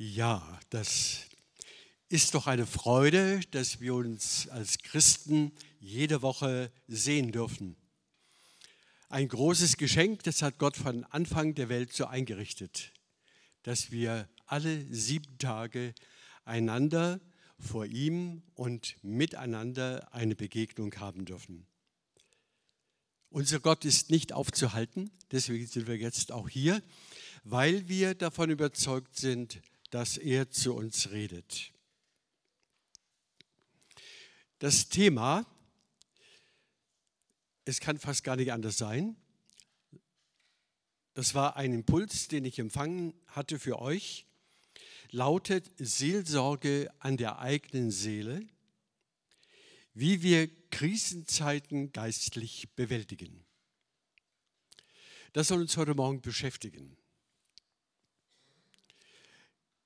Ja, das ist doch eine Freude, dass wir uns als Christen jede Woche sehen dürfen. Ein großes Geschenk, das hat Gott von Anfang der Welt so eingerichtet, dass wir alle sieben Tage einander vor ihm und miteinander eine Begegnung haben dürfen. Unser Gott ist nicht aufzuhalten, deswegen sind wir jetzt auch hier, weil wir davon überzeugt sind, dass er zu uns redet. Das Thema, es kann fast gar nicht anders sein, das war ein Impuls, den ich empfangen hatte für euch, lautet Seelsorge an der eigenen Seele, wie wir Krisenzeiten geistlich bewältigen. Das soll uns heute Morgen beschäftigen.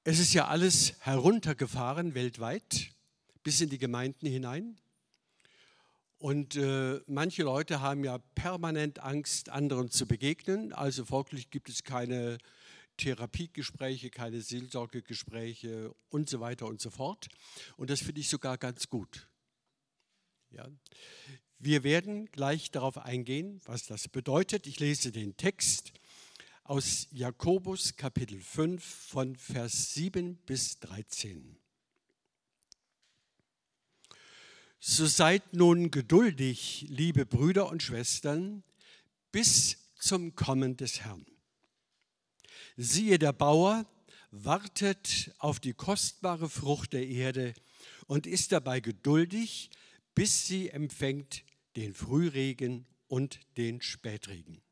Es ist ja alles heruntergefahren weltweit bis in die Gemeinden hinein. Und äh, manche Leute haben ja permanent Angst, anderen zu begegnen. Also folglich gibt es keine Therapiegespräche, keine Seelsorgegespräche und so weiter und so fort. Und das finde ich sogar ganz gut. Ja. Wir werden gleich darauf eingehen, was das bedeutet. Ich lese den Text aus Jakobus Kapitel 5 von Vers 7 bis 13. So seid nun geduldig, liebe Brüder und Schwestern, bis zum Kommen des Herrn. Siehe, der Bauer wartet auf die kostbare Frucht der Erde und ist dabei geduldig, bis sie empfängt den Frühregen und den Spätregen.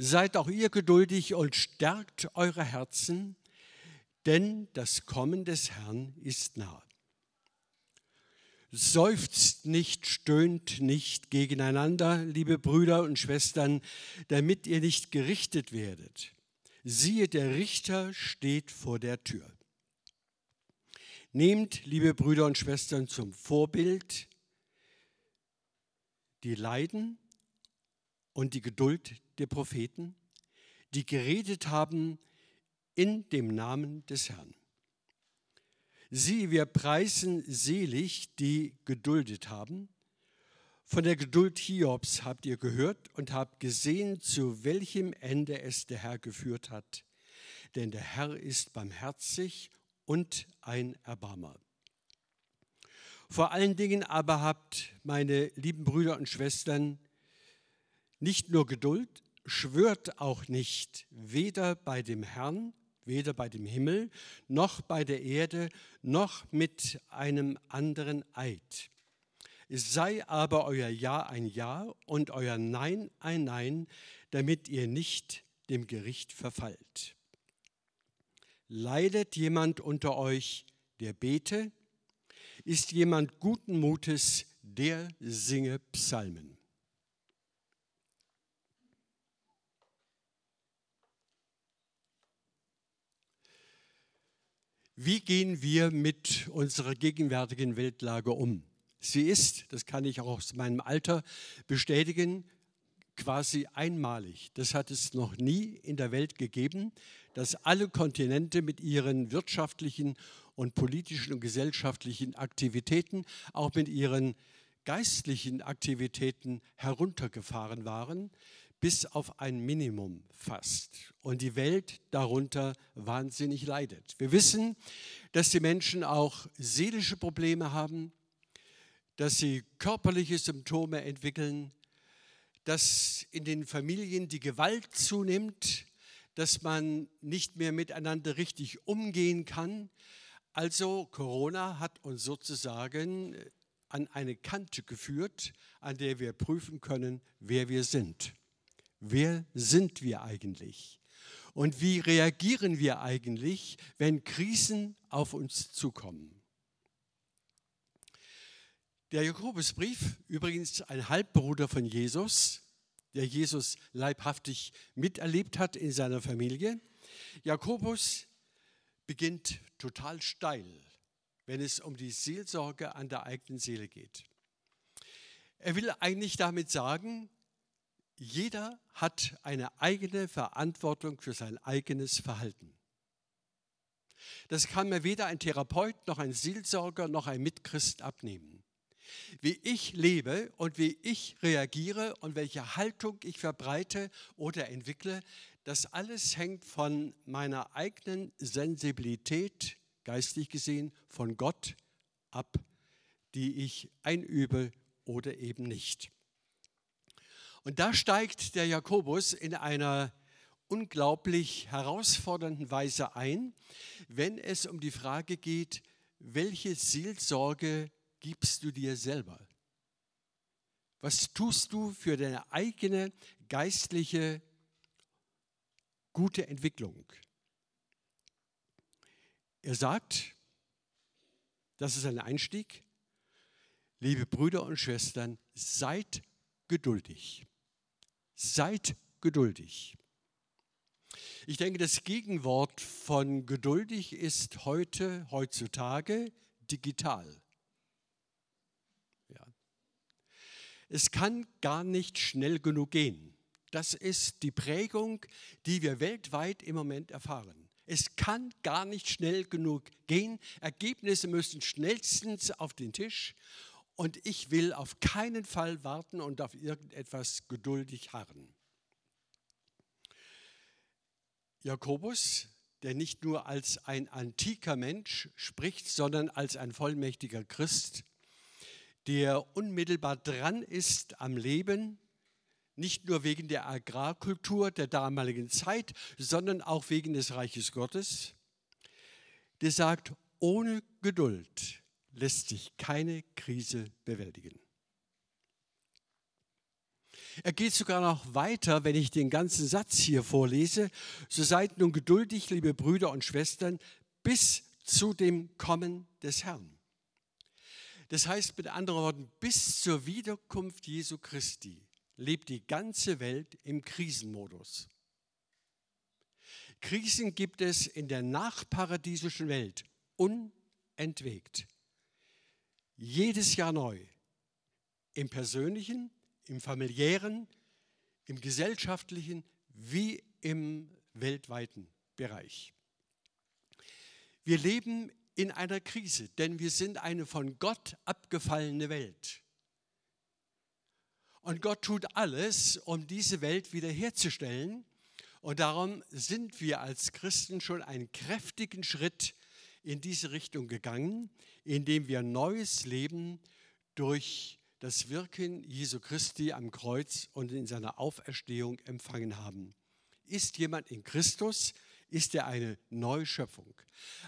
Seid auch ihr geduldig und stärkt eure Herzen, denn das Kommen des Herrn ist nah. Seufzt nicht, stöhnt nicht gegeneinander, liebe Brüder und Schwestern, damit ihr nicht gerichtet werdet. Siehe, der Richter steht vor der Tür. Nehmt, liebe Brüder und Schwestern, zum Vorbild die Leiden und die Geduld der Propheten, die geredet haben in dem Namen des Herrn. Sie, wir preisen selig, die geduldet haben. Von der Geduld Hiobs habt ihr gehört und habt gesehen, zu welchem Ende es der Herr geführt hat. Denn der Herr ist barmherzig und ein Erbarmer. Vor allen Dingen aber habt, meine lieben Brüder und Schwestern, nicht nur Geduld, schwört auch nicht, weder bei dem Herrn, weder bei dem Himmel, noch bei der Erde, noch mit einem anderen Eid. Es sei aber euer Ja ein Ja und euer Nein ein Nein, damit ihr nicht dem Gericht verfallt. Leidet jemand unter euch, der bete? Ist jemand guten Mutes, der singe Psalmen? Wie gehen wir mit unserer gegenwärtigen Weltlage um? Sie ist, das kann ich auch aus meinem Alter bestätigen, quasi einmalig. Das hat es noch nie in der Welt gegeben, dass alle Kontinente mit ihren wirtschaftlichen und politischen und gesellschaftlichen Aktivitäten, auch mit ihren geistlichen Aktivitäten heruntergefahren waren bis auf ein Minimum fast und die Welt darunter wahnsinnig leidet. Wir wissen, dass die Menschen auch seelische Probleme haben, dass sie körperliche Symptome entwickeln, dass in den Familien die Gewalt zunimmt, dass man nicht mehr miteinander richtig umgehen kann. Also Corona hat uns sozusagen an eine Kante geführt, an der wir prüfen können, wer wir sind. Wer sind wir eigentlich? Und wie reagieren wir eigentlich, wenn Krisen auf uns zukommen? Der Jakobusbrief, übrigens ein Halbbruder von Jesus, der Jesus leibhaftig miterlebt hat in seiner Familie. Jakobus beginnt total steil, wenn es um die Seelsorge an der eigenen Seele geht. Er will eigentlich damit sagen, jeder hat eine eigene Verantwortung für sein eigenes Verhalten. Das kann mir weder ein Therapeut noch ein Seelsorger noch ein Mitchrist abnehmen. Wie ich lebe und wie ich reagiere und welche Haltung ich verbreite oder entwickle, das alles hängt von meiner eigenen Sensibilität, geistlich gesehen, von Gott ab, die ich einübe oder eben nicht. Und da steigt der Jakobus in einer unglaublich herausfordernden Weise ein, wenn es um die Frage geht, welche Seelsorge gibst du dir selber? Was tust du für deine eigene geistliche gute Entwicklung? Er sagt, das ist ein Einstieg, liebe Brüder und Schwestern, seid geduldig. Seid geduldig. Ich denke, das Gegenwort von geduldig ist heute, heutzutage digital. Ja. Es kann gar nicht schnell genug gehen. Das ist die Prägung, die wir weltweit im Moment erfahren. Es kann gar nicht schnell genug gehen. Ergebnisse müssen schnellstens auf den Tisch. Und ich will auf keinen Fall warten und auf irgendetwas geduldig harren. Jakobus, der nicht nur als ein antiker Mensch spricht, sondern als ein vollmächtiger Christ, der unmittelbar dran ist am Leben, nicht nur wegen der Agrarkultur der damaligen Zeit, sondern auch wegen des Reiches Gottes, der sagt, ohne Geduld lässt sich keine Krise bewältigen. Er geht sogar noch weiter, wenn ich den ganzen Satz hier vorlese. So seid nun geduldig, liebe Brüder und Schwestern, bis zu dem Kommen des Herrn. Das heißt mit anderen Worten, bis zur Wiederkunft Jesu Christi lebt die ganze Welt im Krisenmodus. Krisen gibt es in der nachparadiesischen Welt unentwegt. Jedes Jahr neu. Im persönlichen, im familiären, im gesellschaftlichen wie im weltweiten Bereich. Wir leben in einer Krise, denn wir sind eine von Gott abgefallene Welt. Und Gott tut alles, um diese Welt wiederherzustellen. Und darum sind wir als Christen schon einen kräftigen Schritt in diese Richtung gegangen, indem wir neues Leben durch das Wirken Jesu Christi am Kreuz und in seiner Auferstehung empfangen haben. Ist jemand in Christus, ist er eine Neuschöpfung.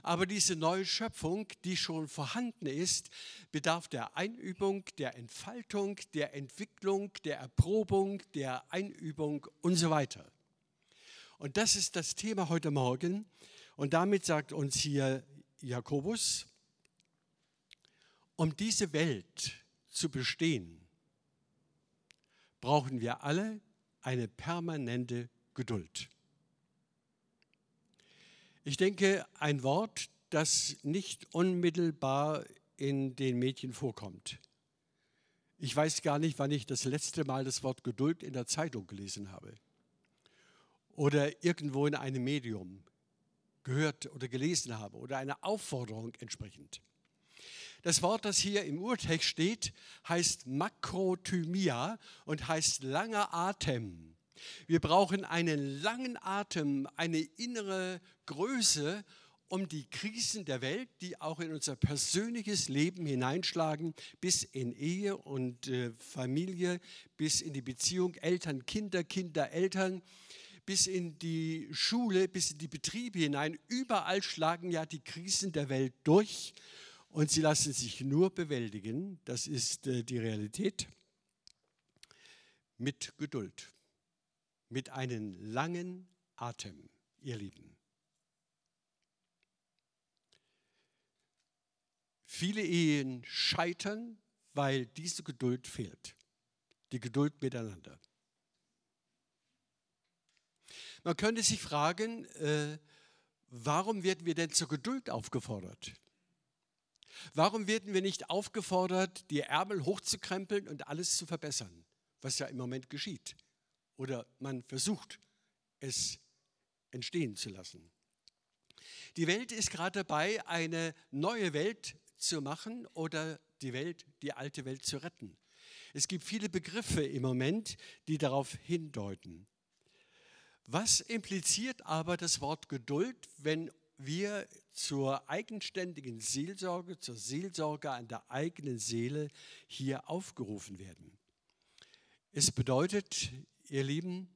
Aber diese Neuschöpfung, die schon vorhanden ist, bedarf der Einübung, der Entfaltung, der Entwicklung, der Erprobung, der Einübung und so weiter. Und das ist das Thema heute Morgen. Und damit sagt uns hier Jakobus, um diese Welt zu bestehen, brauchen wir alle eine permanente Geduld. Ich denke, ein Wort, das nicht unmittelbar in den Medien vorkommt. Ich weiß gar nicht, wann ich das letzte Mal das Wort Geduld in der Zeitung gelesen habe oder irgendwo in einem Medium gehört oder gelesen habe oder eine Aufforderung entsprechend. Das Wort, das hier im Urtext steht, heißt Makrothymia und heißt langer Atem. Wir brauchen einen langen Atem, eine innere Größe, um die Krisen der Welt, die auch in unser persönliches Leben hineinschlagen, bis in Ehe und äh, Familie, bis in die Beziehung Eltern, Kinder, Kinder, Eltern, bis in die Schule, bis in die Betriebe hinein. Überall schlagen ja die Krisen der Welt durch und sie lassen sich nur bewältigen, das ist äh, die Realität, mit Geduld, mit einem langen Atem, ihr Lieben. Viele Ehen scheitern, weil diese Geduld fehlt, die Geduld miteinander. Man könnte sich fragen, äh, warum werden wir denn zur Geduld aufgefordert? Warum werden wir nicht aufgefordert, die Ärmel hochzukrempeln und alles zu verbessern, was ja im Moment geschieht? Oder man versucht, es entstehen zu lassen. Die Welt ist gerade dabei, eine neue Welt zu machen oder die Welt, die alte Welt zu retten. Es gibt viele Begriffe im Moment, die darauf hindeuten. Was impliziert aber das Wort Geduld, wenn wir zur eigenständigen Seelsorge, zur Seelsorge an der eigenen Seele hier aufgerufen werden? Es bedeutet, ihr Lieben,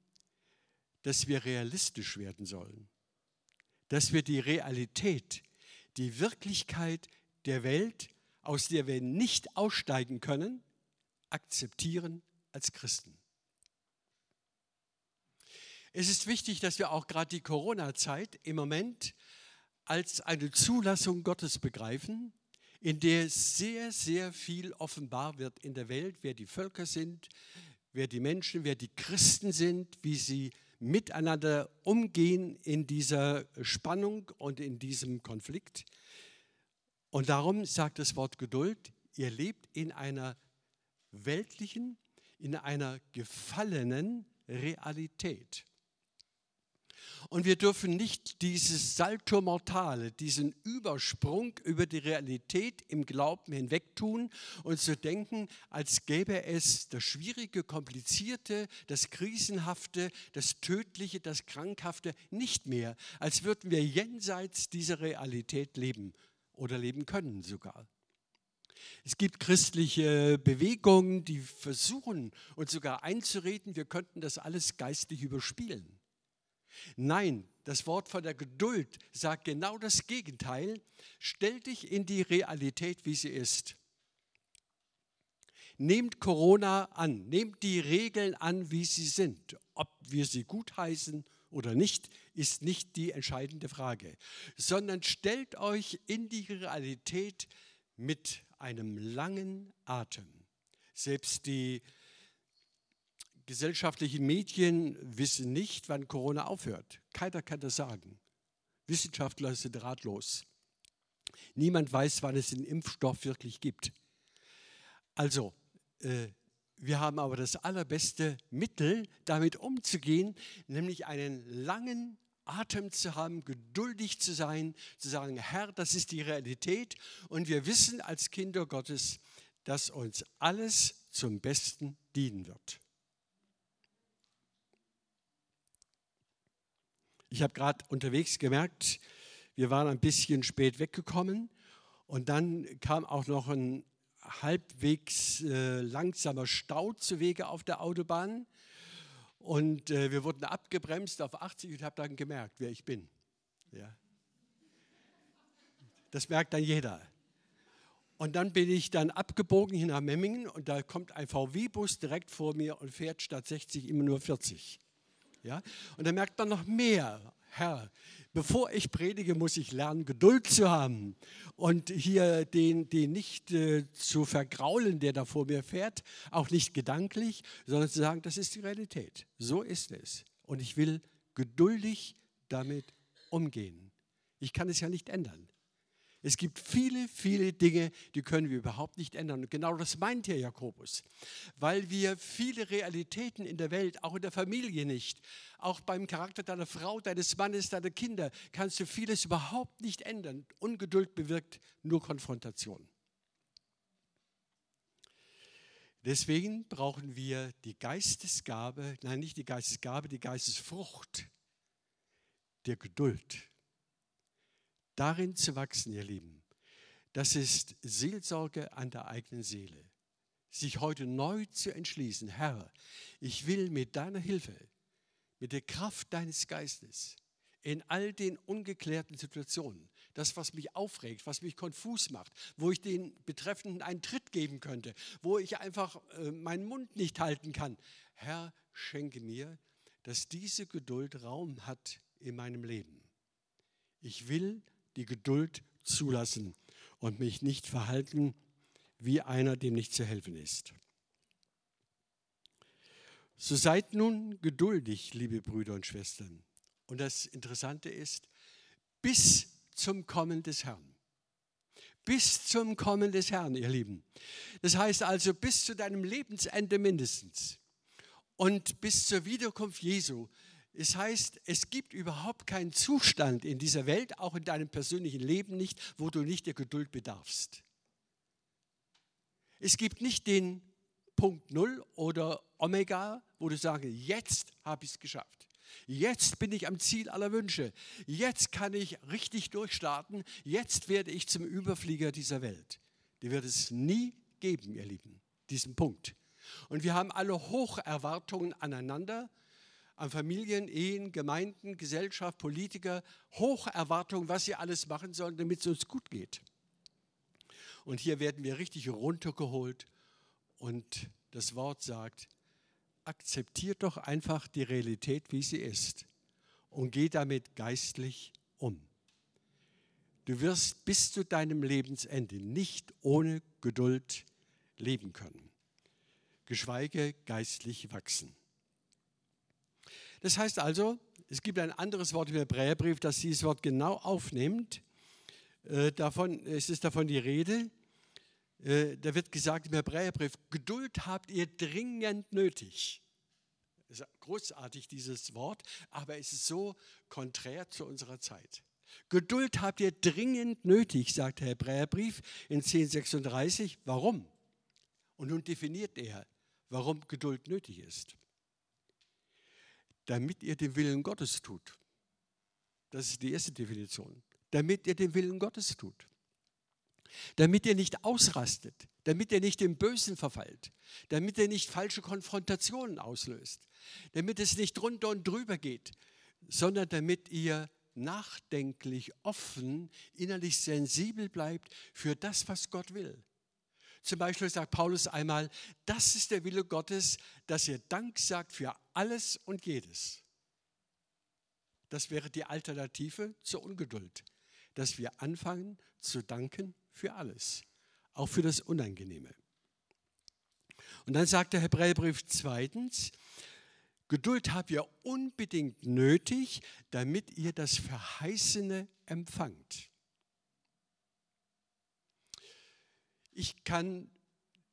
dass wir realistisch werden sollen, dass wir die Realität, die Wirklichkeit der Welt, aus der wir nicht aussteigen können, akzeptieren als Christen. Es ist wichtig, dass wir auch gerade die Corona-Zeit im Moment als eine Zulassung Gottes begreifen, in der sehr, sehr viel offenbar wird in der Welt, wer die Völker sind, wer die Menschen, wer die Christen sind, wie sie miteinander umgehen in dieser Spannung und in diesem Konflikt. Und darum sagt das Wort Geduld, ihr lebt in einer weltlichen, in einer gefallenen Realität. Und wir dürfen nicht dieses Salto Mortale, diesen Übersprung über die Realität im Glauben hinweg tun und so denken, als gäbe es das Schwierige, Komplizierte, das Krisenhafte, das Tödliche, das Krankhafte nicht mehr, als würden wir jenseits dieser Realität leben oder leben können sogar. Es gibt christliche Bewegungen, die versuchen uns sogar einzureden, wir könnten das alles geistlich überspielen. Nein, das Wort von der Geduld sagt genau das Gegenteil. Stell dich in die Realität, wie sie ist. Nehmt Corona an, nehmt die Regeln an, wie sie sind. Ob wir sie gutheißen oder nicht, ist nicht die entscheidende Frage, sondern stellt euch in die Realität mit einem langen Atem. Selbst die gesellschaftlichen Medien wissen nicht, wann Corona aufhört. Keiner kann das sagen. Wissenschaftler sind ratlos. Niemand weiß, wann es den Impfstoff wirklich gibt. Also, äh, wir haben aber das allerbeste Mittel, damit umzugehen, nämlich einen langen Atem zu haben, geduldig zu sein, zu sagen, Herr, das ist die Realität. Und wir wissen als Kinder Gottes, dass uns alles zum Besten dienen wird. Ich habe gerade unterwegs gemerkt, wir waren ein bisschen spät weggekommen und dann kam auch noch ein halbwegs äh, langsamer Stau zu Wege auf der Autobahn und äh, wir wurden abgebremst auf 80 und habe dann gemerkt, wer ich bin. Ja. Das merkt dann jeder. Und dann bin ich dann abgebogen hin nach Memmingen und da kommt ein VW-Bus direkt vor mir und fährt statt 60 immer nur 40. Ja? Und dann merkt man noch mehr, Herr, bevor ich predige, muss ich lernen, Geduld zu haben und hier den, den nicht äh, zu vergraulen, der da vor mir fährt, auch nicht gedanklich, sondern zu sagen, das ist die Realität. So ist es. Und ich will geduldig damit umgehen. Ich kann es ja nicht ändern. Es gibt viele, viele Dinge, die können wir überhaupt nicht ändern. Und genau das meint hier Jakobus. Weil wir viele Realitäten in der Welt, auch in der Familie nicht, auch beim Charakter deiner Frau, deines Mannes, deiner Kinder, kannst du vieles überhaupt nicht ändern. Ungeduld bewirkt nur Konfrontation. Deswegen brauchen wir die Geistesgabe, nein, nicht die Geistesgabe, die Geistesfrucht der Geduld darin zu wachsen, ihr Lieben, das ist Seelsorge an der eigenen Seele. Sich heute neu zu entschließen, Herr, ich will mit deiner Hilfe, mit der Kraft deines Geistes, in all den ungeklärten Situationen, das, was mich aufregt, was mich konfus macht, wo ich den Betreffenden einen Tritt geben könnte, wo ich einfach äh, meinen Mund nicht halten kann. Herr, schenke mir, dass diese Geduld Raum hat in meinem Leben. Ich will die Geduld zulassen und mich nicht verhalten wie einer, dem nicht zu helfen ist. So seid nun geduldig, liebe Brüder und Schwestern. Und das Interessante ist, bis zum Kommen des Herrn. Bis zum Kommen des Herrn, ihr Lieben. Das heißt also bis zu deinem Lebensende mindestens und bis zur Wiederkunft Jesu Es heißt, es gibt überhaupt keinen Zustand in dieser Welt, auch in deinem persönlichen Leben nicht, wo du nicht der Geduld bedarfst. Es gibt nicht den Punkt Null oder Omega, wo du sagst, jetzt habe ich es geschafft. Jetzt bin ich am Ziel aller Wünsche. Jetzt kann ich richtig durchstarten. Jetzt werde ich zum Überflieger dieser Welt. Die wird es nie geben, ihr Lieben, diesen Punkt. Und wir haben alle Hocherwartungen aneinander, an Familien, Ehen, Gemeinden, Gesellschaft, Politiker, Hocherwartungen, was sie alles machen sollen, damit es uns gut geht. Und hier werden wir richtig runtergeholt und das Wort sagt, akzeptiert doch einfach die Realität, wie sie ist und geh damit geistlich um. Du wirst bis zu deinem Lebensende nicht ohne Geduld leben können, geschweige geistlich wachsen. Das heißt also, es gibt ein anderes Wort im Hebräerbrief, das dieses Wort genau aufnimmt. Äh, davon, es ist davon die Rede. Äh, da wird gesagt im Hebräerbrief, Geduld habt ihr dringend nötig. Großartig, dieses Wort, aber es ist so konträr zu unserer Zeit. Geduld habt ihr dringend nötig, sagt der Hebräerbrief in 1036. Warum? Und nun definiert er, warum Geduld nötig ist damit ihr den Willen Gottes tut. Das ist die erste Definition. Damit ihr den Willen Gottes tut. Damit ihr nicht ausrastet, damit ihr nicht im Bösen verfallt, damit ihr nicht falsche Konfrontationen auslöst, damit es nicht drunter und drüber geht, sondern damit ihr nachdenklich, offen, innerlich sensibel bleibt für das, was Gott will. Zum Beispiel sagt Paulus einmal, das ist der Wille Gottes, dass ihr Dank sagt für alles und jedes. Das wäre die Alternative zur Ungeduld, dass wir anfangen zu danken für alles, auch für das Unangenehme. Und dann sagt der Hebräerbrief zweitens, Geduld habt ihr unbedingt nötig, damit ihr das Verheißene empfangt. Ich kann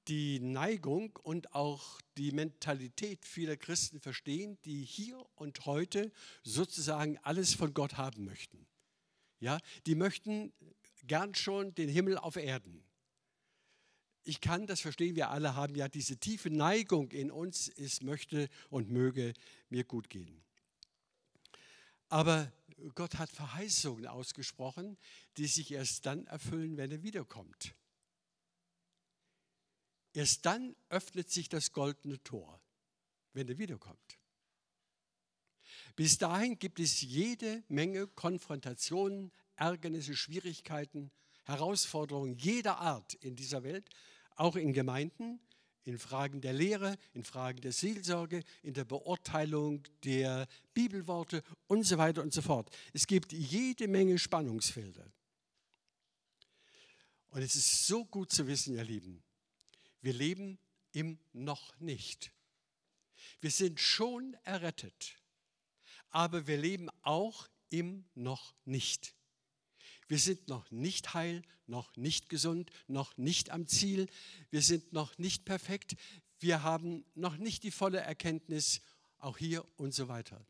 die Neigung und auch die Mentalität vieler Christen verstehen, die hier und heute sozusagen alles von Gott haben möchten. Ja, die möchten gern schon den Himmel auf Erden. Ich kann das verstehen, wir alle haben ja diese tiefe Neigung in uns, es möchte und möge mir gut gehen. Aber Gott hat Verheißungen ausgesprochen, die sich erst dann erfüllen, wenn er wiederkommt. Erst dann öffnet sich das goldene Tor, wenn er wiederkommt. Bis dahin gibt es jede Menge Konfrontationen, Ärgernisse, Schwierigkeiten, Herausforderungen jeder Art in dieser Welt, auch in Gemeinden, in Fragen der Lehre, in Fragen der Seelsorge, in der Beurteilung der Bibelworte und so weiter und so fort. Es gibt jede Menge Spannungsfelder. Und es ist so gut zu wissen, ihr Lieben, wir leben im Noch nicht. Wir sind schon errettet, aber wir leben auch im Noch nicht. Wir sind noch nicht heil, noch nicht gesund, noch nicht am Ziel. Wir sind noch nicht perfekt. Wir haben noch nicht die volle Erkenntnis, auch hier und so weiter.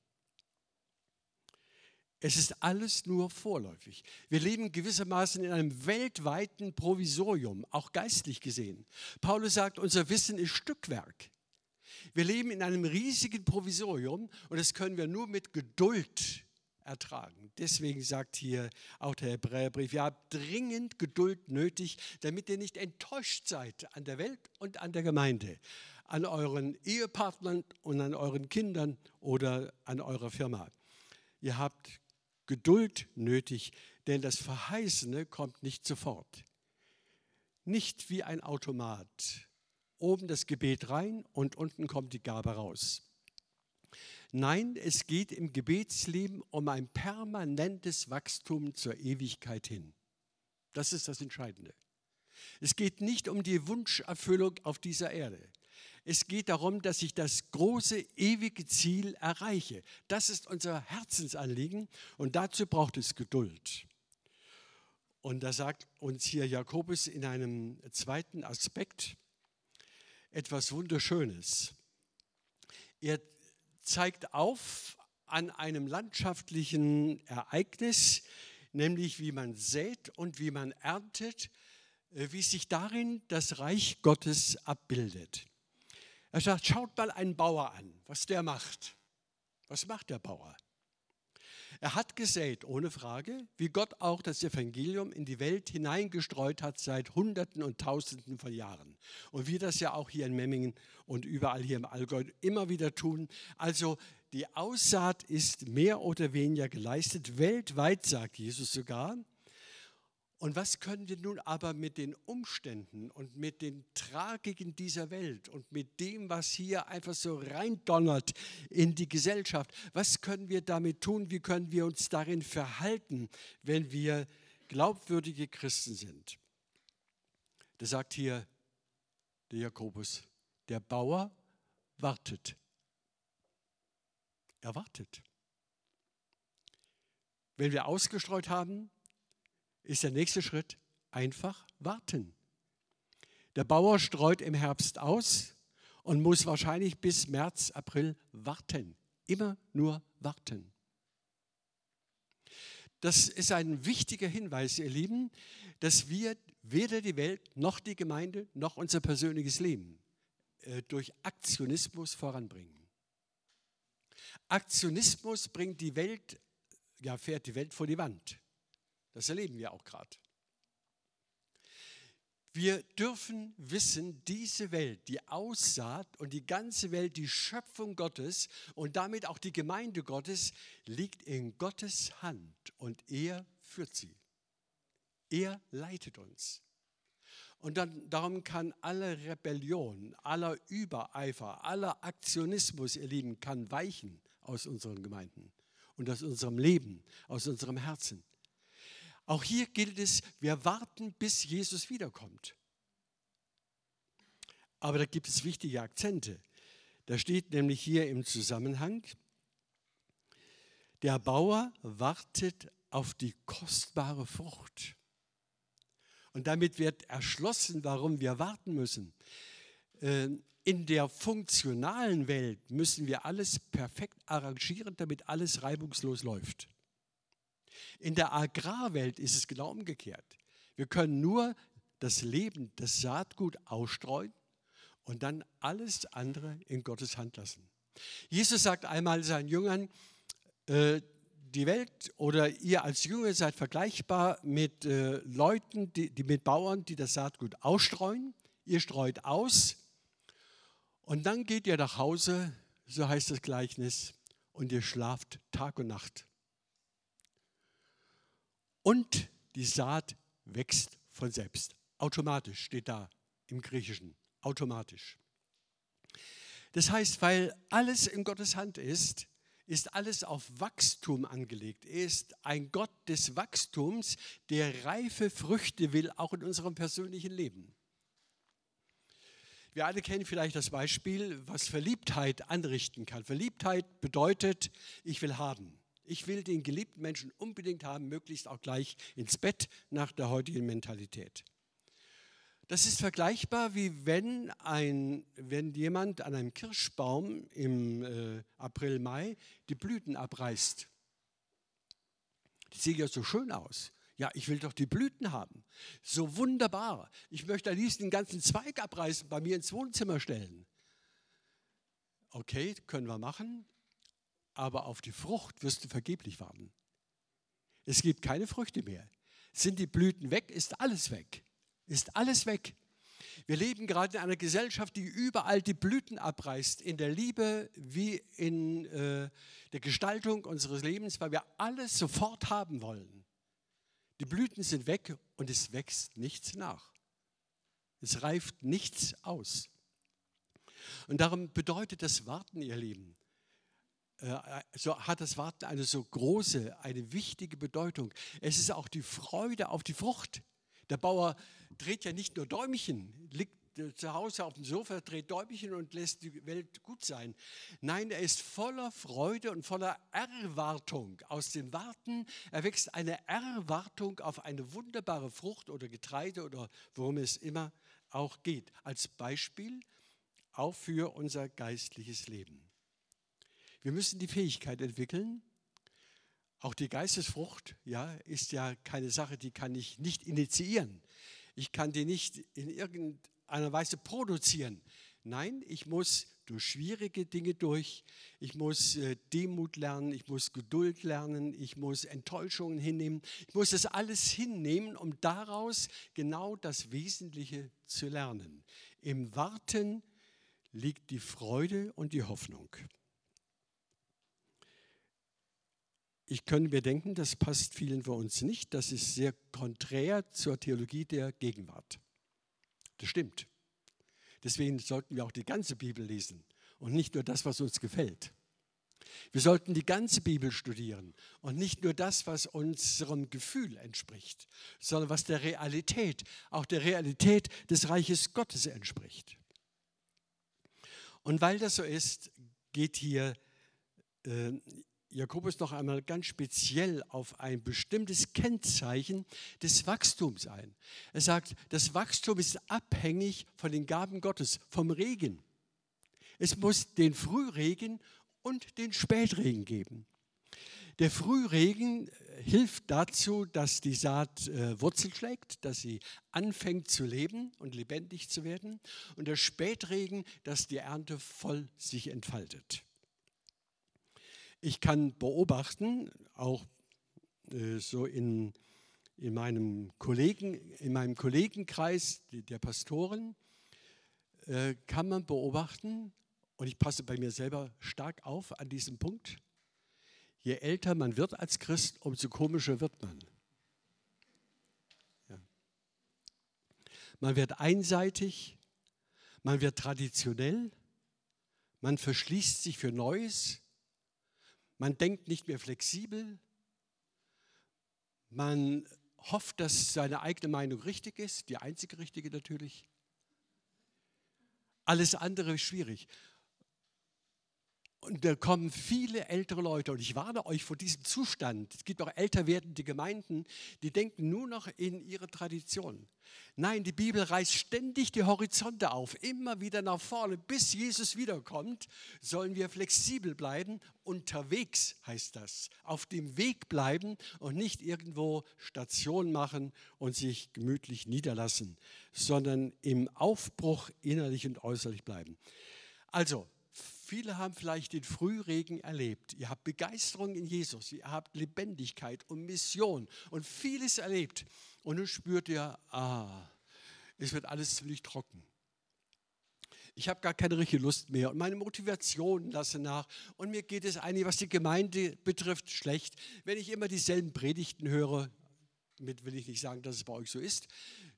Es ist alles nur vorläufig. Wir leben gewissermaßen in einem weltweiten Provisorium, auch geistlich gesehen. Paulus sagt, unser Wissen ist Stückwerk. Wir leben in einem riesigen Provisorium und das können wir nur mit Geduld ertragen. Deswegen sagt hier auch der Hebräerbrief, ihr habt dringend Geduld nötig, damit ihr nicht enttäuscht seid an der Welt und an der Gemeinde, an euren Ehepartnern und an euren Kindern oder an eurer Firma. Ihr habt Geduld nötig, denn das Verheißene kommt nicht sofort. Nicht wie ein Automat. Oben das Gebet rein und unten kommt die Gabe raus. Nein, es geht im Gebetsleben um ein permanentes Wachstum zur Ewigkeit hin. Das ist das Entscheidende. Es geht nicht um die Wunscherfüllung auf dieser Erde. Es geht darum, dass ich das große, ewige Ziel erreiche. Das ist unser Herzensanliegen und dazu braucht es Geduld. Und da sagt uns hier Jakobus in einem zweiten Aspekt etwas Wunderschönes. Er zeigt auf an einem landschaftlichen Ereignis, nämlich wie man sät und wie man erntet, äh, wie sich darin das Reich Gottes abbildet. Er sagt, schaut mal einen Bauer an, was der macht. Was macht der Bauer? Er hat gesät, ohne Frage, wie Gott auch das Evangelium in die Welt hineingestreut hat seit Hunderten und Tausenden von Jahren. Und wir das ja auch hier in Memmingen und überall hier im Allgäu immer wieder tun. Also die Aussaat ist mehr oder weniger geleistet, weltweit, sagt Jesus sogar. Und was können wir nun aber mit den Umständen und mit den Tragiken dieser Welt und mit dem, was hier einfach so reindonnert in die Gesellschaft, was können wir damit tun? Wie können wir uns darin verhalten, wenn wir glaubwürdige Christen sind? Das sagt hier der Jakobus. Der Bauer wartet. Er wartet. Wenn wir ausgestreut haben, ist der nächste Schritt einfach warten. Der Bauer streut im Herbst aus und muss wahrscheinlich bis März, April warten. Immer nur warten. Das ist ein wichtiger Hinweis, ihr Lieben, dass wir weder die Welt noch die Gemeinde noch unser persönliches Leben äh, durch Aktionismus voranbringen. Aktionismus bringt die Welt, ja, fährt die Welt vor die Wand. Das erleben wir auch gerade. Wir dürfen wissen, diese Welt, die Aussaat und die ganze Welt, die Schöpfung Gottes und damit auch die Gemeinde Gottes, liegt in Gottes Hand und er führt sie. Er leitet uns. Und dann, darum kann alle Rebellion, aller Übereifer, aller Aktionismus, ihr Lieben, kann weichen aus unseren Gemeinden und aus unserem Leben, aus unserem Herzen. Auch hier gilt es, wir warten, bis Jesus wiederkommt. Aber da gibt es wichtige Akzente. Da steht nämlich hier im Zusammenhang, der Bauer wartet auf die kostbare Frucht. Und damit wird erschlossen, warum wir warten müssen. Äh, in der funktionalen Welt müssen wir alles perfekt arrangieren, damit alles reibungslos läuft. In der Agrarwelt ist es genau umgekehrt. Wir können nur das Leben, das Saatgut ausstreuen und dann alles andere in Gottes Hand lassen. Jesus sagt einmal seinen Jüngern, äh, die Welt oder ihr als Jünger seid vergleichbar mit äh, Leuten, die, die mit Bauern, die das Saatgut ausstreuen. Ihr streut aus und dann geht ihr nach Hause, so heißt das Gleichnis, und ihr schlaft Tag und Nacht und die Saat wächst von selbst. Automatisch steht da im Griechischen. Automatisch. Das heißt, weil alles in Gottes Hand ist, ist alles auf Wachstum angelegt. Er ist ein Gott des Wachstums, der reife Früchte will, auch in unserem persönlichen Leben. Wir alle kennen vielleicht das Beispiel, was Verliebtheit anrichten kann. Verliebtheit bedeutet, ich will haben. Ich will den geliebten Menschen unbedingt haben, möglichst auch gleich ins Bett nach der heutigen Mentalität. Das ist vergleichbar wie wenn, ein, wenn jemand an einem Kirschbaum im äh, April, Mai die Blüten abreißt. Die sehen ja so schön aus. Ja, ich will doch die Blüten haben. So wunderbar. Ich möchte am liebsten den ganzen Zweig abreißen, bei mir ins Wohnzimmer stellen. Okay, können wir machen aber auf die Frucht wirst du vergeblich warten. Es gibt keine Früchte mehr. Sind die Blüten weg, ist alles weg. Ist alles weg. Wir leben gerade in einer Gesellschaft, die überall die Blüten abreißt, in der Liebe wie in äh, der Gestaltung unseres Lebens, weil wir alles sofort haben wollen. Die Blüten sind weg und es wächst nichts nach. Es reift nichts aus. Und darum bedeutet das Warten, ihr Lieben, so hat das Warten eine so große, eine wichtige Bedeutung. Es ist auch die Freude auf die Frucht. Der Bauer dreht ja nicht nur Däumchen, liegt äh, zu Hause auf dem Sofa, dreht Däumchen und lässt die Welt gut sein. Nein, er ist voller Freude und voller Erwartung. Aus dem Warten erwächst eine Erwartung auf eine wunderbare Frucht oder Getreide oder worum es immer auch geht. Als Beispiel auch für unser geistliches Leben. Wir müssen die Fähigkeit entwickeln. Auch die Geistesfrucht ja, ist ja keine Sache, die kann ich nicht initiieren. Ich kann die nicht in irgendeiner Weise produzieren. Nein, ich muss durch schwierige Dinge durch. Ich muss äh, Demut lernen, ich muss Geduld lernen, ich muss Enttäuschungen hinnehmen. Ich muss das alles hinnehmen, um daraus genau das Wesentliche zu lernen. Im Warten liegt die Freude und die Hoffnung. Ich könnte mir denken, das passt vielen von uns nicht. Das ist sehr konträr zur Theologie der Gegenwart. Das stimmt. Deswegen sollten wir auch die ganze Bibel lesen und nicht nur das, was uns gefällt. Wir sollten die ganze Bibel studieren und nicht nur das, was unserem Gefühl entspricht, sondern was der Realität, auch der Realität des Reiches Gottes entspricht. Und weil das so ist, geht hier äh, Jakobus noch einmal ganz speziell auf ein bestimmtes Kennzeichen des Wachstums ein. Er sagt, das Wachstum ist abhängig von den Gaben Gottes, vom Regen. Es muss den Frühregen und den Spätregen geben. Der Frühregen hilft dazu, dass die Saat äh, Wurzel schlägt, dass sie anfängt zu leben und lebendig zu werden. Und der Spätregen, dass die Ernte voll sich entfaltet. Ich kann beobachten, auch äh, so in, in, meinem Kollegen, in meinem Kollegenkreis der Pastoren, äh, kann man beobachten, und ich passe bei mir selber stark auf an diesem Punkt, je älter man wird als Christ, umso komischer wird man. Ja. Man wird einseitig, man wird traditionell, man verschließt sich für Neues, man denkt nicht mehr flexibel. Man hofft, dass seine eigene Meinung richtig ist, die einzige richtige natürlich. Alles andere ist schwierig. Und da kommen viele ältere Leute, und ich warne euch vor diesem Zustand. Es gibt auch älter werdende Gemeinden, die denken nur noch in ihre Tradition. Nein, die Bibel reißt ständig die Horizonte auf, immer wieder nach vorne. Bis Jesus wiederkommt, sollen wir flexibel bleiben. Unterwegs heißt das. Auf dem Weg bleiben und nicht irgendwo Station machen und sich gemütlich niederlassen, sondern im Aufbruch innerlich und äußerlich bleiben. Also, Viele haben vielleicht den Frühregen erlebt. Ihr habt Begeisterung in Jesus, ihr habt Lebendigkeit und Mission und vieles erlebt. Und nun spürt ihr, ah, es wird alles ziemlich trocken. Ich habe gar keine richtige Lust mehr und meine Motivation lasse nach. Und mir geht es eigentlich, was die Gemeinde betrifft, schlecht. Wenn ich immer dieselben Predigten höre, damit will ich nicht sagen, dass es bei euch so ist,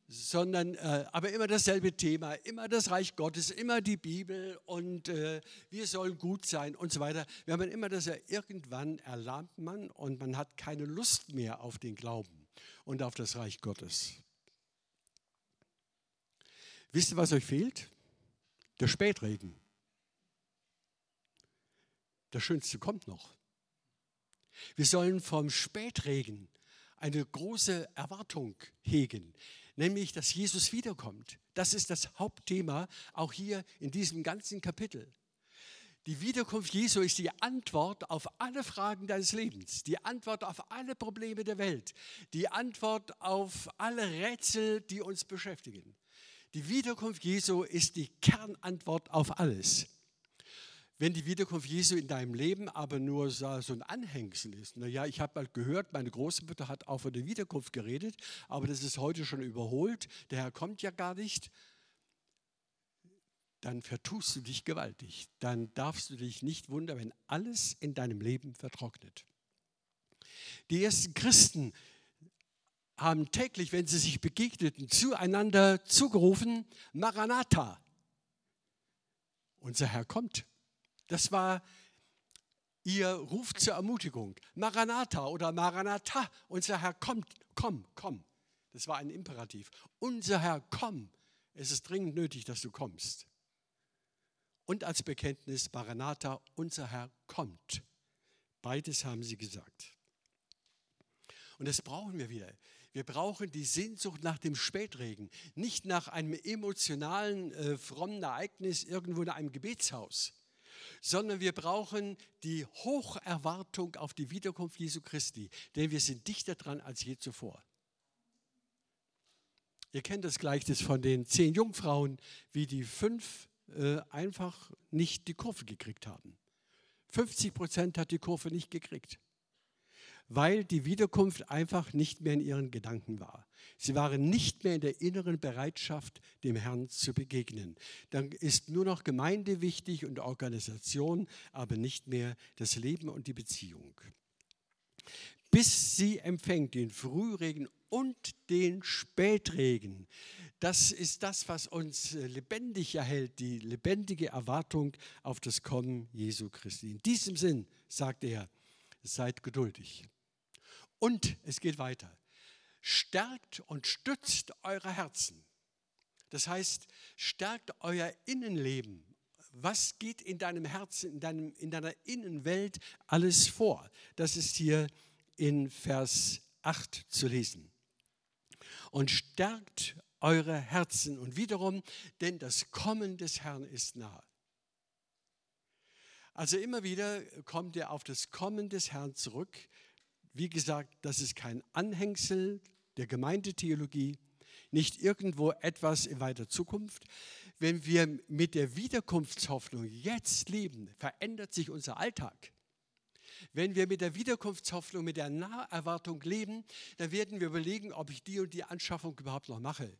sondern äh, aber immer dasselbe Thema, immer das Reich Gottes, immer die Bibel und äh, wir sollen gut sein und so weiter. Wir haben immer das, ja, irgendwann erlahmt man und man hat keine Lust mehr auf den Glauben und auf das Reich Gottes. Wisst ihr, was euch fehlt? Der Spätregen. Das Schönste kommt noch. Wir sollen vom Spätregen eine große Erwartung hegen nämlich dass Jesus wiederkommt. Das ist das Hauptthema auch hier in diesem ganzen Kapitel. Die Wiederkunft Jesu ist die Antwort auf alle Fragen deines Lebens, die Antwort auf alle Probleme der Welt, die Antwort auf alle Rätsel, die uns beschäftigen. Die Wiederkunft Jesu ist die Kernantwort auf alles. Wenn die Wiederkunft Jesu in deinem Leben aber nur so ein Anhängsel ist, naja, ich habe mal gehört, meine Großmutter hat auch von der Wiederkunft geredet, aber das ist heute schon überholt, der Herr kommt ja gar nicht, dann vertust du dich gewaltig. Dann darfst du dich nicht wundern, wenn alles in deinem Leben vertrocknet. Die ersten Christen haben täglich, wenn sie sich begegneten, zueinander zugerufen, Maranatha. Unser Herr kommt. Das war ihr Ruf zur Ermutigung. Maranatha oder Maranatha, unser Herr kommt, komm, komm. Das war ein Imperativ. Unser Herr, komm. Es ist dringend nötig, dass du kommst. Und als Bekenntnis Maranatha, unser Herr kommt. Beides haben sie gesagt. Und das brauchen wir wieder. Wir brauchen die Sehnsucht nach dem Spätregen, nicht nach einem emotionalen, äh, frommen Ereignis irgendwo in einem Gebetshaus sondern wir brauchen die Hocherwartung auf die Wiederkunft Jesu Christi, denn wir sind dichter dran als je zuvor. Ihr kennt das Gleichnis von den zehn Jungfrauen, wie die fünf äh, einfach nicht die Kurve gekriegt haben. 50 Prozent hat die Kurve nicht gekriegt weil die Wiederkunft einfach nicht mehr in ihren Gedanken war. Sie waren nicht mehr in der inneren Bereitschaft, dem Herrn zu begegnen. Dann ist nur noch Gemeinde wichtig und Organisation, aber nicht mehr das Leben und die Beziehung. Bis sie empfängt den Frühregen und den Spätregen. Das ist das, was uns lebendig erhält, die lebendige Erwartung auf das Kommen Jesu Christi. In diesem Sinn sagt er, seid geduldig. Und es geht weiter. Stärkt und stützt eure Herzen. Das heißt, stärkt euer Innenleben. Was geht in deinem Herzen, in, deinem, in deiner Innenwelt alles vor? Das ist hier in Vers 8 zu lesen. Und stärkt eure Herzen. Und wiederum, denn das Kommen des Herrn ist nahe. Also immer wieder kommt er auf das Kommen des Herrn zurück. Wie gesagt, das ist kein Anhängsel der Gemeindetheologie, nicht irgendwo etwas in weiter Zukunft. Wenn wir mit der Wiederkunftshoffnung jetzt leben, verändert sich unser Alltag. Wenn wir mit der Wiederkunftshoffnung, mit der Naherwartung leben, dann werden wir überlegen, ob ich die und die Anschaffung überhaupt noch mache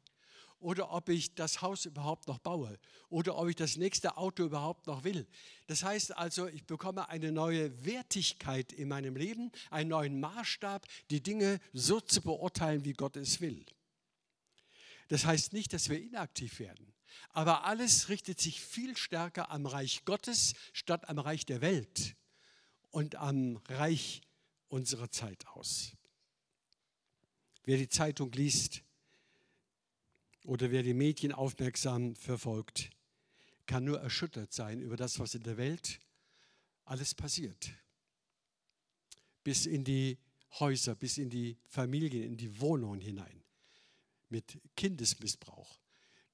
oder ob ich das Haus überhaupt noch baue oder ob ich das nächste Auto überhaupt noch will. Das heißt also, ich bekomme eine neue Wertigkeit in meinem Leben, einen neuen Maßstab, die Dinge so zu beurteilen, wie Gott es will. Das heißt nicht, dass wir inaktiv werden, aber alles richtet sich viel stärker am Reich Gottes statt am Reich der Welt und am Reich unserer Zeit aus. Wer die Zeitung liest, oder wer die Medien aufmerksam verfolgt, kann nur erschüttert sein über das, was in der Welt alles passiert. Bis in die Häuser, bis in die Familien, in die Wohnungen hinein. Mit Kindesmissbrauch,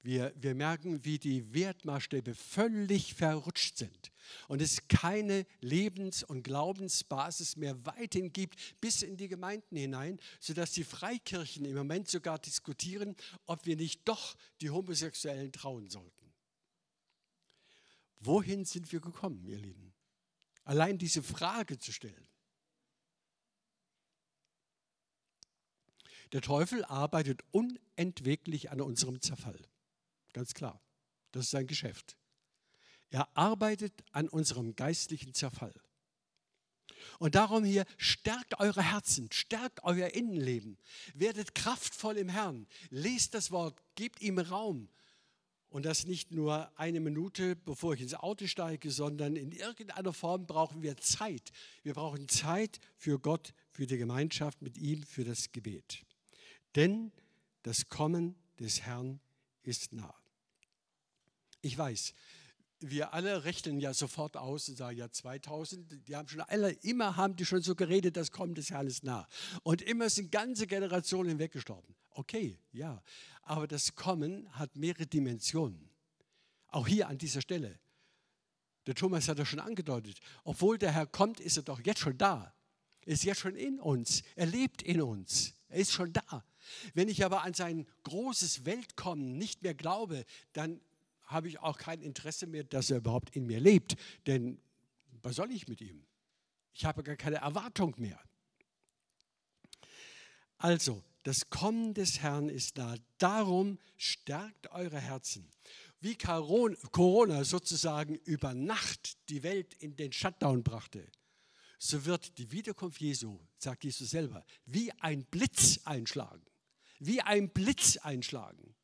wir, wir merken, wie die Wertmaßstäbe völlig verrutscht sind und es keine Lebens- und Glaubensbasis mehr weithin gibt, bis in die Gemeinden hinein, sodass die Freikirchen im Moment sogar diskutieren, ob wir nicht doch die Homosexuellen trauen sollten. Wohin sind wir gekommen, ihr Lieben? Allein diese Frage zu stellen. Der Teufel arbeitet unentweglich an unserem Zerfall. Ganz klar. Das ist sein Geschäft. Er arbeitet an unserem geistlichen Zerfall. Und darum hier, stärkt eure Herzen, stärkt euer Innenleben, werdet kraftvoll im Herrn, lest das Wort, gebt ihm Raum. Und das nicht nur eine Minute, bevor ich ins Auto steige, sondern in irgendeiner Form brauchen wir Zeit. Wir brauchen Zeit für Gott, für die Gemeinschaft mit ihm, für das Gebet. Denn das Kommen des Herrn ist nah. Ich weiß, wir alle rechnen ja sofort aus und sagen, ja 2000, die haben schon alle, immer haben die schon so geredet, das kommt Herrn ist nah. Und immer sind ganze Generationen hinweggestorben. Okay, ja, aber das Kommen hat mehrere Dimensionen. Auch hier an dieser Stelle. Der Thomas hat das schon angedeutet. Obwohl der Herr kommt, ist er doch jetzt schon da. Er ist jetzt schon in uns. Er lebt in uns. Er ist schon da. Wenn ich aber an sein großes Weltkommen nicht mehr glaube, dann habe ich auch kein Interesse mehr, dass er überhaupt in mir lebt. Denn was soll ich mit ihm? Ich habe gar keine Erwartung mehr. Also, das Kommen des Herrn ist da. Darum stärkt eure Herzen. Wie Corona sozusagen über Nacht die Welt in den Shutdown brachte, so wird die Wiederkunft Jesu, sagt Jesus selber, wie ein Blitz einschlagen. Wie ein Blitz einschlagen.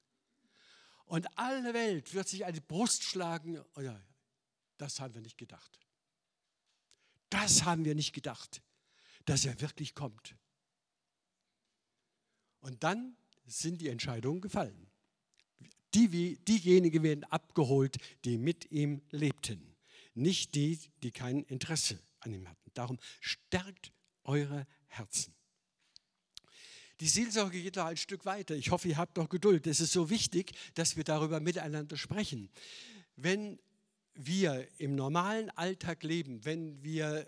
Und alle Welt wird sich an die Brust schlagen. Oh das haben wir nicht gedacht. Das haben wir nicht gedacht, dass er wirklich kommt. Und dann sind die Entscheidungen gefallen. Die, diejenigen werden abgeholt, die mit ihm lebten, nicht die, die kein Interesse an ihm hatten. Darum stärkt eure Herzen. Die Seelsorge geht da ein Stück weiter. Ich hoffe, ihr habt noch Geduld. Es ist so wichtig, dass wir darüber miteinander sprechen. Wenn wir im normalen Alltag leben, wenn wir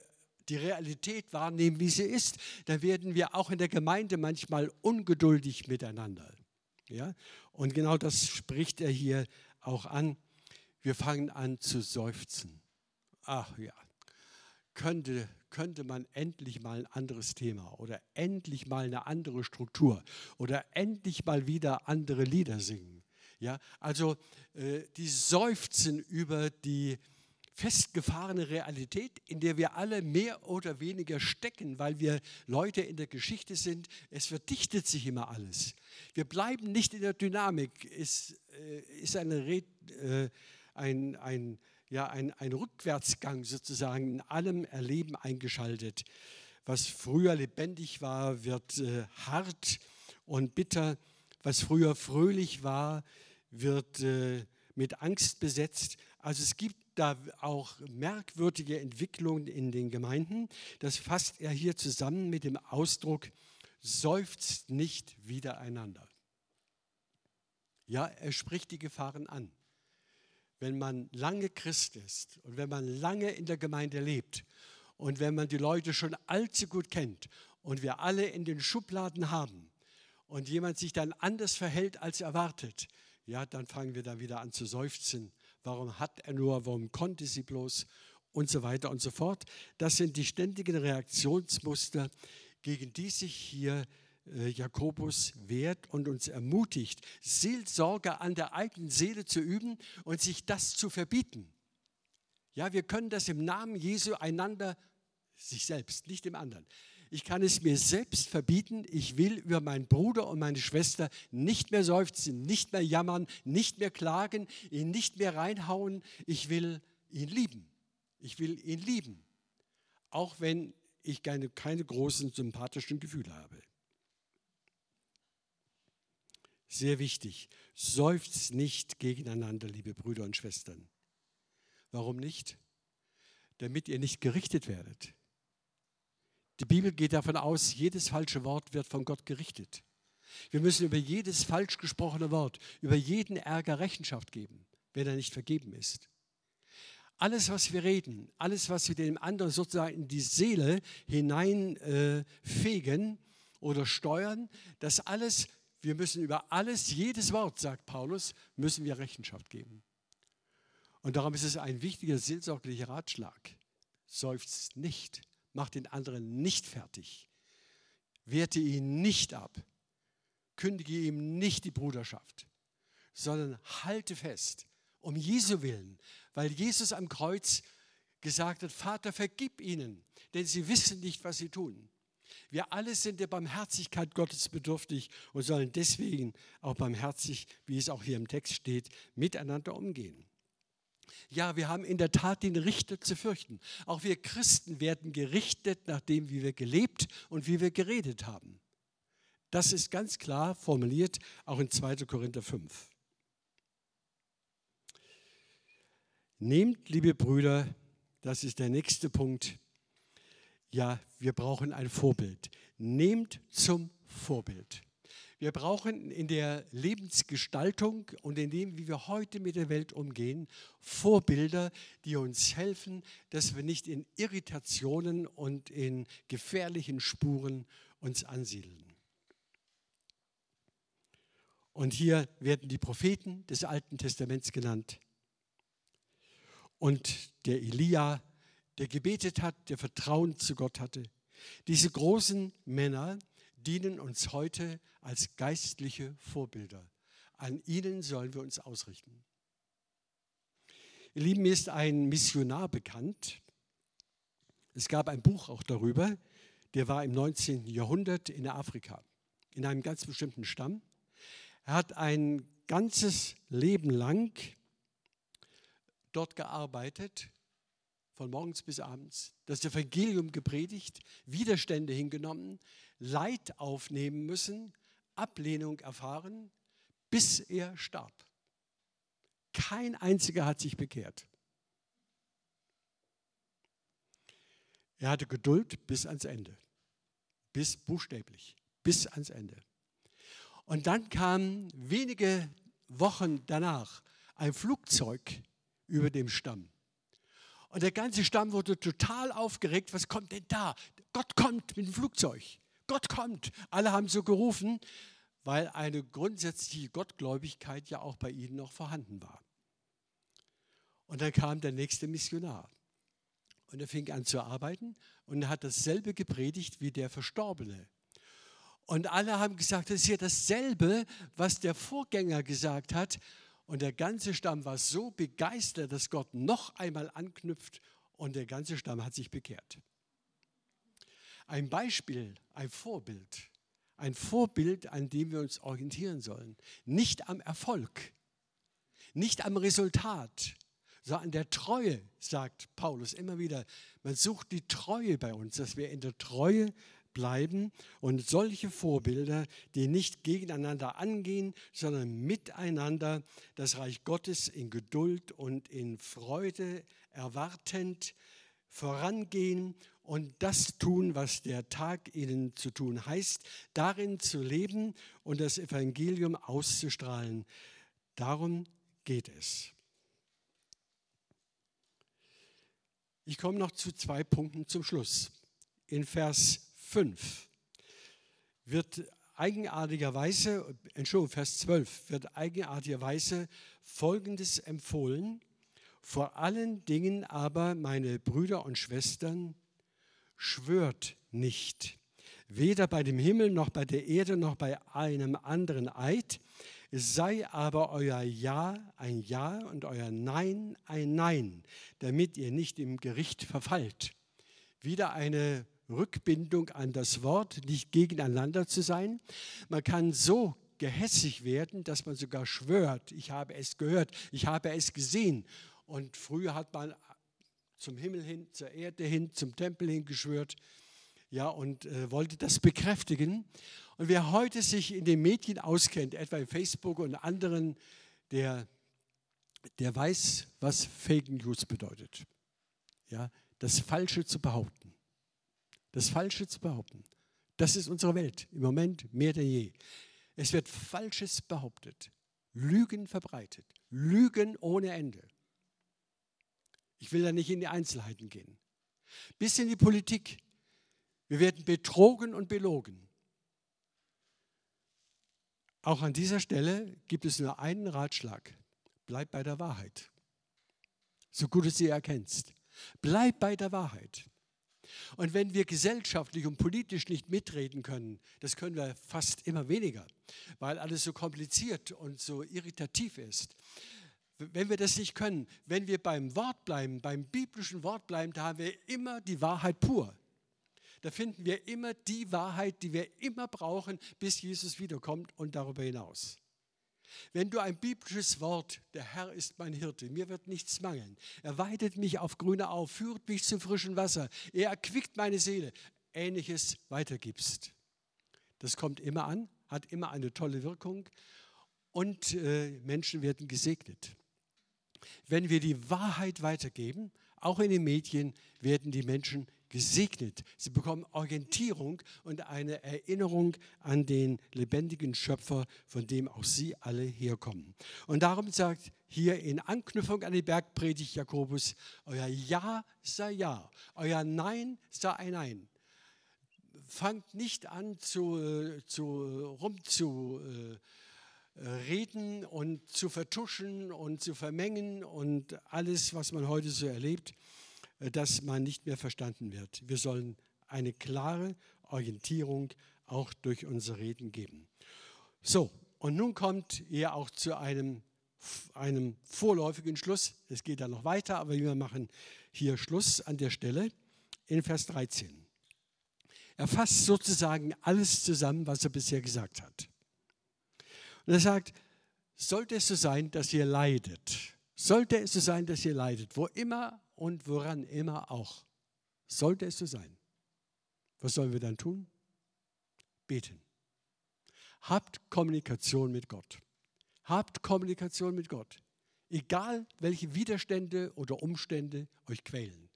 die Realität wahrnehmen, wie sie ist, dann werden wir auch in der Gemeinde manchmal ungeduldig miteinander. Ja? Und genau das spricht er hier auch an. Wir fangen an zu seufzen. Ach ja, könnte, könnte man endlich mal ein anderes Thema oder endlich mal eine andere Struktur oder endlich mal wieder andere Lieder singen. Ja, also äh, die seufzen über die festgefahrene Realität, in der wir alle mehr oder weniger stecken, weil wir Leute in der Geschichte sind. Es verdichtet sich immer alles. Wir bleiben nicht in der Dynamik. Es äh, ist eine, äh, ein, ein, ja, ein, ein Rückwärtsgang sozusagen in allem Erleben eingeschaltet. Was früher lebendig war, wird äh, hart und bitter. Was früher fröhlich war, wird äh, mit Angst besetzt. Also es gibt da auch merkwürdige Entwicklungen in den Gemeinden. Das fasst er hier zusammen mit dem Ausdruck, seufzt nicht wiedereinander. Ja, er spricht die Gefahren an. Wenn man lange Christ ist und wenn man lange in der Gemeinde lebt und wenn man die Leute schon allzu gut kennt und wir alle in den Schubladen haben und jemand sich dann anders verhält als erwartet, ja, dann fangen wir dann wieder an zu seufzen. Warum hat er nur, warum konnte sie bloß und so weiter und so fort. Das sind die ständigen Reaktionsmuster, gegen die sich hier Jakobus wehrt und uns ermutigt, Seelsorge an der eigenen Seele zu üben und sich das zu verbieten. Ja, wir können das im Namen Jesu einander, sich selbst, nicht dem anderen, ich kann es mir selbst verbieten. Ich will über meinen Bruder und meine Schwester nicht mehr seufzen, nicht mehr jammern, nicht mehr klagen, ihn nicht mehr reinhauen. Ich will ihn lieben. Ich will ihn lieben. Auch wenn ich keine, keine großen sympathischen Gefühle habe. Sehr wichtig. Seufzt nicht gegeneinander, liebe Brüder und Schwestern. Warum nicht? Damit ihr nicht gerichtet werdet. Die Bibel geht davon aus, jedes falsche Wort wird von Gott gerichtet. Wir müssen über jedes falsch gesprochene Wort, über jeden Ärger Rechenschaft geben, wenn er nicht vergeben ist. Alles, was wir reden, alles, was wir dem anderen sozusagen in die Seele hineinfegen äh, oder steuern, das alles, wir müssen über alles, jedes Wort, sagt Paulus, müssen wir Rechenschaft geben. Und darum ist es ein wichtiger seelsorglicher Ratschlag. Seufzt nicht Mach den anderen nicht fertig. Werte ihn nicht ab. Kündige ihm nicht die Bruderschaft, sondern halte fest, um Jesu willen, weil Jesus am Kreuz gesagt hat, Vater, vergib ihnen, denn sie wissen nicht, was sie tun. Wir alle sind der Barmherzigkeit Gottes bedürftig und sollen deswegen auch barmherzig, wie es auch hier im Text steht, miteinander umgehen. Ja, wir haben in der Tat den Richter zu fürchten. Auch wir Christen werden gerichtet nach dem, wie wir gelebt und wie wir geredet haben. Das ist ganz klar formuliert, auch in 2. Korinther 5. Nehmt, liebe Brüder, das ist der nächste Punkt. Ja, wir brauchen ein Vorbild. Nehmt zum Vorbild. Wir brauchen in der Lebensgestaltung und in dem, wie wir heute mit der Welt umgehen, Vorbilder, die uns helfen, dass wir nicht in Irritationen und in gefährlichen Spuren uns ansiedeln. Und hier werden die Propheten des Alten Testaments genannt. Und der Elia, der gebetet hat, der Vertrauen zu Gott hatte. Diese großen Männer, dienen uns heute als geistliche Vorbilder. An ihnen sollen wir uns ausrichten. Ihr Lieben, mir ist ein Missionar bekannt. Es gab ein Buch auch darüber, der war im 19. Jahrhundert in Afrika, in einem ganz bestimmten Stamm. Er hat ein ganzes Leben lang dort gearbeitet, von morgens bis abends, das Evangelium gepredigt, Widerstände hingenommen, Leid aufnehmen müssen, Ablehnung erfahren, bis er starb. Kein einziger hat sich bekehrt. Er hatte Geduld bis ans Ende, bis buchstäblich, bis ans Ende. Und dann kam wenige Wochen danach ein Flugzeug über dem Stamm. Und der ganze Stamm wurde total aufgeregt. Was kommt denn da? Gott kommt mit dem Flugzeug. Gott kommt. Alle haben so gerufen, weil eine grundsätzliche Gottgläubigkeit ja auch bei ihnen noch vorhanden war. Und dann kam der nächste Missionar. Und er fing an zu arbeiten und hat dasselbe gepredigt wie der Verstorbene. Und alle haben gesagt, das ist ja dasselbe, was der Vorgänger gesagt hat. Und der ganze Stamm war so begeistert, dass Gott noch einmal anknüpft und der ganze Stamm hat sich bekehrt. Ein Beispiel, ein Vorbild, ein Vorbild, an dem wir uns orientieren sollen. Nicht am Erfolg, nicht am Resultat, sondern an der Treue, sagt Paulus immer wieder. Man sucht die Treue bei uns, dass wir in der Treue bleiben und solche Vorbilder, die nicht gegeneinander angehen, sondern miteinander das Reich Gottes in Geduld und in Freude erwartend vorangehen und das tun, was der Tag ihnen zu tun heißt, darin zu leben und das Evangelium auszustrahlen. Darum geht es. Ich komme noch zu zwei Punkten zum Schluss. In Vers 5 wird eigenartigerweise, Entschuldigung, Vers 12 wird eigenartigerweise Folgendes empfohlen. Vor allen Dingen aber, meine Brüder und Schwestern, schwört nicht, weder bei dem Himmel noch bei der Erde noch bei einem anderen Eid, es sei aber euer Ja ein Ja und euer Nein ein Nein, damit ihr nicht im Gericht verfallt. Wieder eine Rückbindung an das Wort, nicht gegeneinander zu sein. Man kann so gehässig werden, dass man sogar schwört, ich habe es gehört, ich habe es gesehen. Und früher hat man zum Himmel hin, zur Erde hin, zum Tempel hin geschwört, ja, und äh, wollte das bekräftigen. Und wer heute sich in den Medien auskennt, etwa in Facebook und anderen, der, der weiß, was Fake News bedeutet. Ja, das Falsche zu behaupten das Falsche zu behaupten. Das ist unsere Welt im Moment mehr denn je. Es wird Falsches behauptet, Lügen verbreitet, Lügen ohne Ende. Ich will da nicht in die Einzelheiten gehen. Bis in die Politik. Wir werden betrogen und belogen. Auch an dieser Stelle gibt es nur einen Ratschlag. Bleib bei der Wahrheit. So gut du sie erkennst. Bleib bei der Wahrheit. Und wenn wir gesellschaftlich und politisch nicht mitreden können, das können wir fast immer weniger, weil alles so kompliziert und so irritativ ist. Wenn wir das nicht können, wenn wir beim Wort bleiben, beim biblischen Wort bleiben, da haben wir immer die Wahrheit pur. Da finden wir immer die Wahrheit, die wir immer brauchen, bis Jesus wiederkommt und darüber hinaus. Wenn du ein biblisches Wort, der Herr ist mein Hirte, mir wird nichts mangeln. Er weidet mich auf grüne Au, führt mich zum frischen Wasser. Er erquickt meine Seele. Ähnliches weitergibst. Das kommt immer an, hat immer eine tolle Wirkung und äh, Menschen werden gesegnet. Wenn wir die Wahrheit weitergeben, auch in den Medien, werden die Menschen gesegnet. Sie bekommen Orientierung und eine Erinnerung an den lebendigen Schöpfer, von dem auch sie alle herkommen. Und darum sagt hier in Anknüpfung an die Bergpredigt Jakobus, euer Ja sei Ja, euer Nein sei ein Nein. Fangt nicht an zu, zu rum zu äh, reden und zu vertuschen und zu vermengen und alles, was man heute so erlebt dass man nicht mehr verstanden wird. Wir sollen eine klare Orientierung auch durch unsere Reden geben. So, und nun kommt ihr auch zu einem, einem vorläufigen Schluss. Es geht dann noch weiter, aber wir machen hier Schluss an der Stelle in Vers 13. Er fasst sozusagen alles zusammen, was er bisher gesagt hat. Und er sagt, sollte es so sein, dass ihr leidet, sollte es so sein, dass ihr leidet, wo immer und woran immer auch. Sollte es so sein. Was sollen wir dann tun? Beten. Habt Kommunikation mit Gott. Habt Kommunikation mit Gott. Egal, welche Widerstände oder Umstände euch quälen.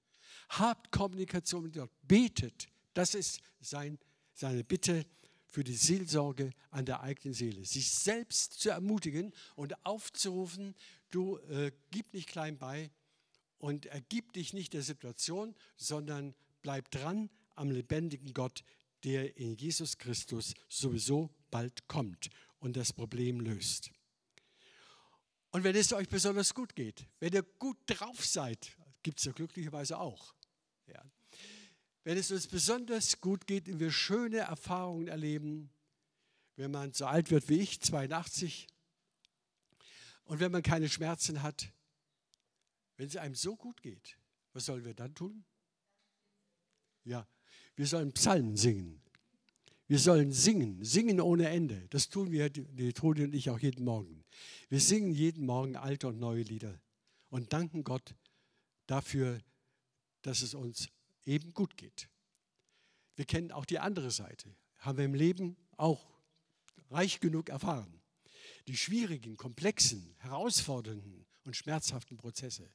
Habt Kommunikation mit Gott. Betet. Das ist sein, seine Bitte für die Seelsorge an der eigenen Seele. Sich selbst zu ermutigen und aufzurufen, du äh, gib nicht klein bei, und ergib dich nicht der Situation, sondern bleib dran am lebendigen Gott, der in Jesus Christus sowieso bald kommt und das Problem löst. Und wenn es euch besonders gut geht, wenn ihr gut drauf seid, gibt es ja glücklicherweise auch. Ja. Wenn es uns besonders gut geht und wir schöne Erfahrungen erleben, wenn man so alt wird wie ich, 82, und wenn man keine Schmerzen hat, wenn es einem so gut geht, was sollen wir dann tun? Ja, wir sollen Psalmen singen. Wir sollen singen, singen ohne Ende. Das tun wir, die Trudi und ich auch jeden Morgen. Wir singen jeden Morgen alte und neue Lieder und danken Gott dafür, dass es uns eben gut geht. Wir kennen auch die andere Seite, haben wir im Leben auch reich genug erfahren. Die schwierigen, komplexen, herausfordernden und schmerzhaften Prozesse.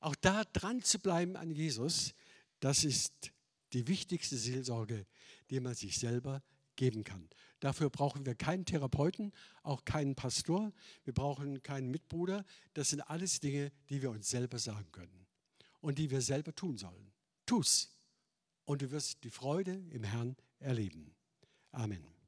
Auch da dran zu bleiben an Jesus, das ist die wichtigste Seelsorge, die man sich selber geben kann. Dafür brauchen wir keinen Therapeuten, auch keinen Pastor, wir brauchen keinen Mitbruder. Das sind alles Dinge, die wir uns selber sagen können und die wir selber tun sollen. Tu's und du wirst die Freude im Herrn erleben. Amen.